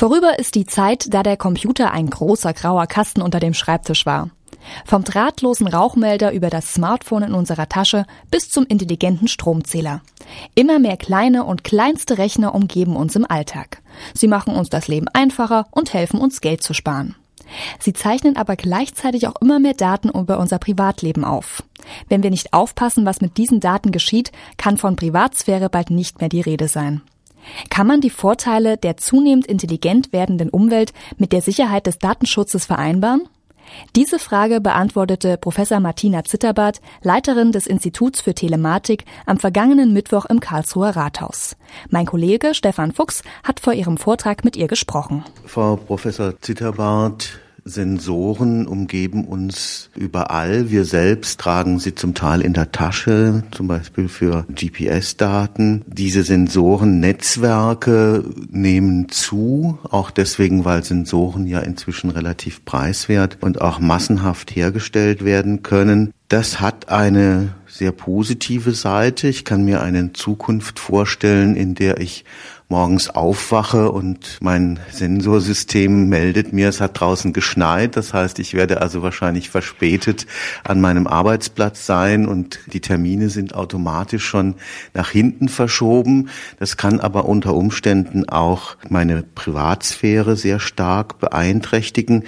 Vorüber ist die Zeit, da der Computer ein großer grauer Kasten unter dem Schreibtisch war. Vom drahtlosen Rauchmelder über das Smartphone in unserer Tasche bis zum intelligenten Stromzähler. Immer mehr kleine und kleinste Rechner umgeben uns im Alltag. Sie machen uns das Leben einfacher und helfen uns Geld zu sparen. Sie zeichnen aber gleichzeitig auch immer mehr Daten über unser Privatleben auf. Wenn wir nicht aufpassen, was mit diesen Daten geschieht, kann von Privatsphäre bald nicht mehr die Rede sein. Kann man die Vorteile der zunehmend intelligent werdenden Umwelt mit der Sicherheit des Datenschutzes vereinbaren? Diese Frage beantwortete Professor Martina Zitterbart, Leiterin des Instituts für Telematik, am vergangenen Mittwoch im Karlsruher Rathaus. Mein Kollege Stefan Fuchs hat vor ihrem Vortrag mit ihr gesprochen. Frau Professor Zitterbart, Sensoren umgeben uns überall. Wir selbst tragen sie zum Teil in der Tasche, zum Beispiel für GPS-Daten. Diese Sensoren-Netzwerke nehmen zu, auch deswegen, weil Sensoren ja inzwischen relativ preiswert und auch massenhaft hergestellt werden können. Das hat eine sehr positive Seite. Ich kann mir eine Zukunft vorstellen, in der ich morgens aufwache und mein Sensorsystem meldet mir, es hat draußen geschneit. Das heißt, ich werde also wahrscheinlich verspätet an meinem Arbeitsplatz sein und die Termine sind automatisch schon nach hinten verschoben. Das kann aber unter Umständen auch meine Privatsphäre sehr stark beeinträchtigen.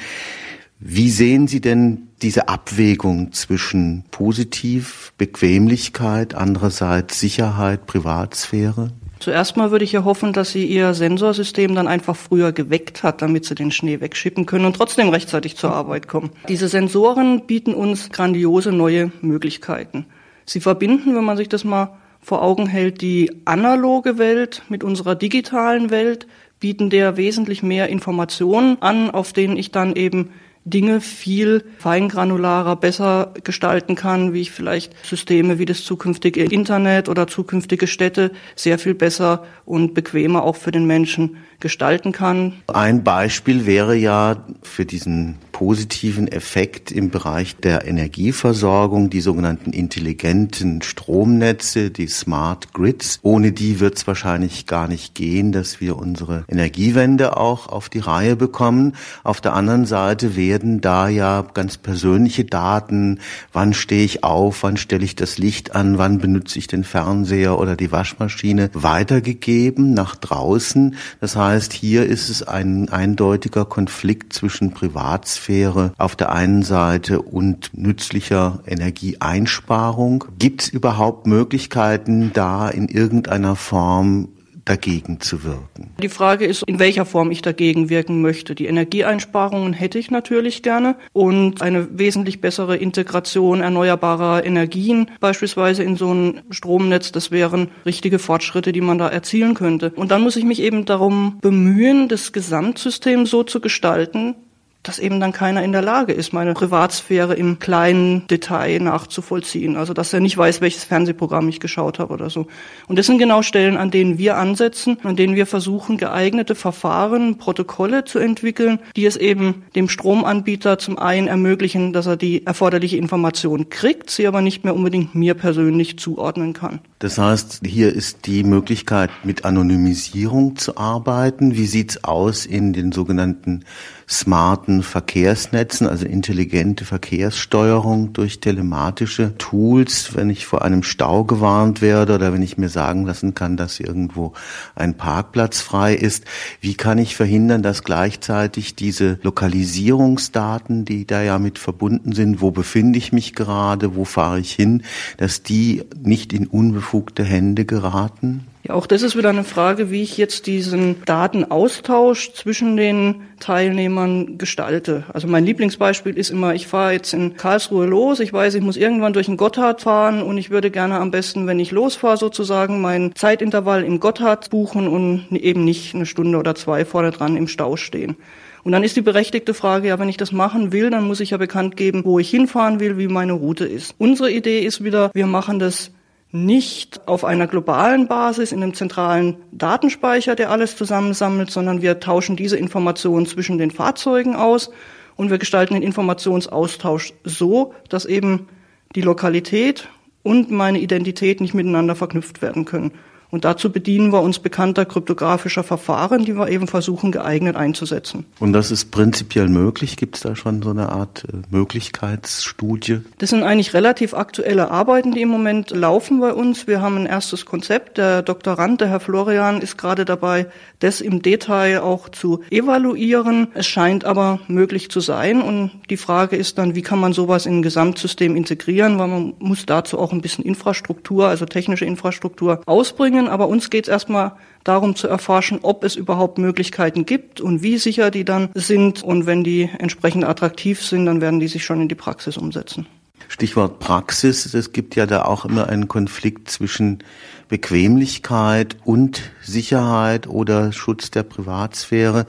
Wie sehen Sie denn diese Abwägung zwischen positiv, Bequemlichkeit, andererseits Sicherheit, Privatsphäre? Zuerst mal würde ich ja hoffen, dass sie ihr Sensorsystem dann einfach früher geweckt hat, damit sie den Schnee wegschippen können und trotzdem rechtzeitig zur Arbeit kommen. Diese Sensoren bieten uns grandiose neue Möglichkeiten. Sie verbinden, wenn man sich das mal vor Augen hält, die analoge Welt mit unserer digitalen Welt, bieten der wesentlich mehr Informationen an, auf denen ich dann eben Dinge viel feingranularer, besser gestalten kann, wie ich vielleicht Systeme wie das zukünftige Internet oder zukünftige Städte sehr viel besser und bequemer auch für den Menschen gestalten kann. Ein Beispiel wäre ja für diesen positiven Effekt im Bereich der Energieversorgung, die sogenannten intelligenten Stromnetze, die Smart Grids. Ohne die wird es wahrscheinlich gar nicht gehen, dass wir unsere Energiewende auch auf die Reihe bekommen. Auf der anderen Seite werden da ja ganz persönliche Daten, wann stehe ich auf, wann stelle ich das Licht an, wann benutze ich den Fernseher oder die Waschmaschine, weitergegeben nach draußen. Das heißt, hier ist es ein eindeutiger Konflikt zwischen Privatsphäre Atmosphäre auf der einen Seite und nützlicher Energieeinsparung. Gibt es überhaupt Möglichkeiten, da in irgendeiner Form dagegen zu wirken? Die Frage ist, in welcher Form ich dagegen wirken möchte. Die Energieeinsparungen hätte ich natürlich gerne und eine wesentlich bessere Integration erneuerbarer Energien, beispielsweise in so ein Stromnetz, das wären richtige Fortschritte, die man da erzielen könnte. Und dann muss ich mich eben darum bemühen, das Gesamtsystem so zu gestalten, dass eben dann keiner in der Lage ist, meine Privatsphäre im kleinen Detail nachzuvollziehen. Also dass er nicht weiß, welches Fernsehprogramm ich geschaut habe oder so. Und das sind genau Stellen, an denen wir ansetzen, an denen wir versuchen, geeignete Verfahren, Protokolle zu entwickeln, die es eben dem Stromanbieter zum einen ermöglichen, dass er die erforderliche Information kriegt, sie aber nicht mehr unbedingt mir persönlich zuordnen kann. Das heißt, hier ist die Möglichkeit, mit Anonymisierung zu arbeiten. Wie sieht's aus in den sogenannten smarten Verkehrsnetzen, also intelligente Verkehrssteuerung durch telematische Tools, wenn ich vor einem Stau gewarnt werde oder wenn ich mir sagen lassen kann, dass irgendwo ein Parkplatz frei ist. Wie kann ich verhindern, dass gleichzeitig diese Lokalisierungsdaten, die da ja mit verbunden sind, wo befinde ich mich gerade, wo fahre ich hin, dass die nicht in unbefugte Hände geraten? Ja, auch das ist wieder eine Frage, wie ich jetzt diesen Datenaustausch zwischen den Teilnehmern gestalte. Also mein Lieblingsbeispiel ist immer, ich fahre jetzt in Karlsruhe los, ich weiß, ich muss irgendwann durch den Gotthard fahren und ich würde gerne am besten, wenn ich losfahre, sozusagen meinen Zeitintervall im Gotthard buchen und eben nicht eine Stunde oder zwei vorne dran im Stau stehen. Und dann ist die berechtigte Frage, ja, wenn ich das machen will, dann muss ich ja bekannt geben, wo ich hinfahren will, wie meine Route ist. Unsere Idee ist wieder, wir machen das nicht auf einer globalen Basis in einem zentralen Datenspeicher, der alles zusammensammelt, sondern wir tauschen diese Informationen zwischen den Fahrzeugen aus und wir gestalten den Informationsaustausch so, dass eben die Lokalität und meine Identität nicht miteinander verknüpft werden können. Und dazu bedienen wir uns bekannter kryptografischer Verfahren, die wir eben versuchen geeignet einzusetzen. Und das ist prinzipiell möglich? Gibt es da schon so eine Art äh, Möglichkeitsstudie? Das sind eigentlich relativ aktuelle Arbeiten, die im Moment laufen bei uns. Wir haben ein erstes Konzept. Der Doktorand, der Herr Florian, ist gerade dabei, das im Detail auch zu evaluieren. Es scheint aber möglich zu sein. Und die Frage ist dann, wie kann man sowas in ein Gesamtsystem integrieren, weil man muss dazu auch ein bisschen Infrastruktur, also technische Infrastruktur ausbringen. Aber uns geht es erstmal darum zu erforschen, ob es überhaupt Möglichkeiten gibt und wie sicher die dann sind. Und wenn die entsprechend attraktiv sind, dann werden die sich schon in die Praxis umsetzen. Stichwort Praxis. Es gibt ja da auch immer einen Konflikt zwischen Bequemlichkeit und Sicherheit oder Schutz der Privatsphäre.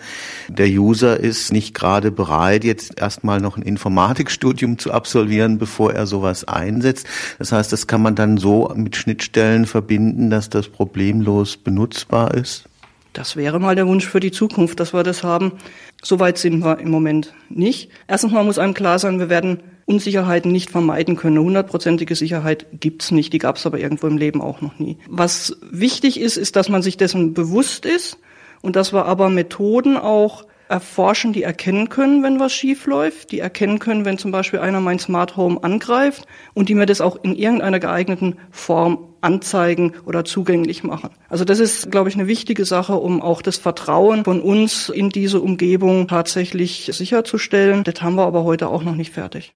Der User ist nicht gerade bereit, jetzt erstmal noch ein Informatikstudium zu absolvieren, bevor er sowas einsetzt. Das heißt, das kann man dann so mit Schnittstellen verbinden, dass das problemlos benutzbar ist. Das wäre mal der Wunsch für die Zukunft, dass wir das haben. Soweit sind wir im Moment nicht. Erstens mal muss einem klar sein, wir werden Unsicherheiten nicht vermeiden können. Eine hundertprozentige Sicherheit gibt's nicht, die gab's aber irgendwo im Leben auch noch nie. Was wichtig ist, ist, dass man sich dessen bewusst ist und dass wir aber Methoden auch erforschen, die erkennen können, wenn was schief läuft, die erkennen können, wenn zum Beispiel einer mein Smart Home angreift und die mir das auch in irgendeiner geeigneten Form anzeigen oder zugänglich machen. Also das ist, glaube ich, eine wichtige Sache, um auch das Vertrauen von uns in diese Umgebung tatsächlich sicherzustellen. Das haben wir aber heute auch noch nicht fertig.